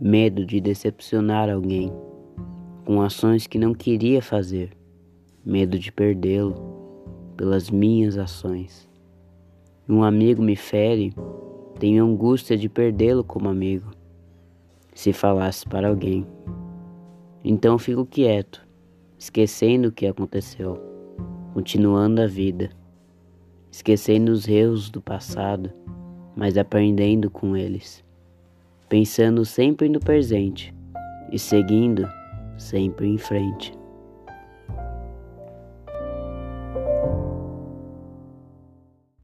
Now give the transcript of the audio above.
medo de decepcionar alguém com ações que não queria fazer, medo de perdê-lo pelas minhas ações. Um amigo me fere, tenho angústia de perdê-lo como amigo, se falasse para alguém. Então fico quieto, esquecendo o que aconteceu, continuando a vida, esquecendo os erros do passado, mas aprendendo com eles pensando sempre no presente e seguindo sempre em frente.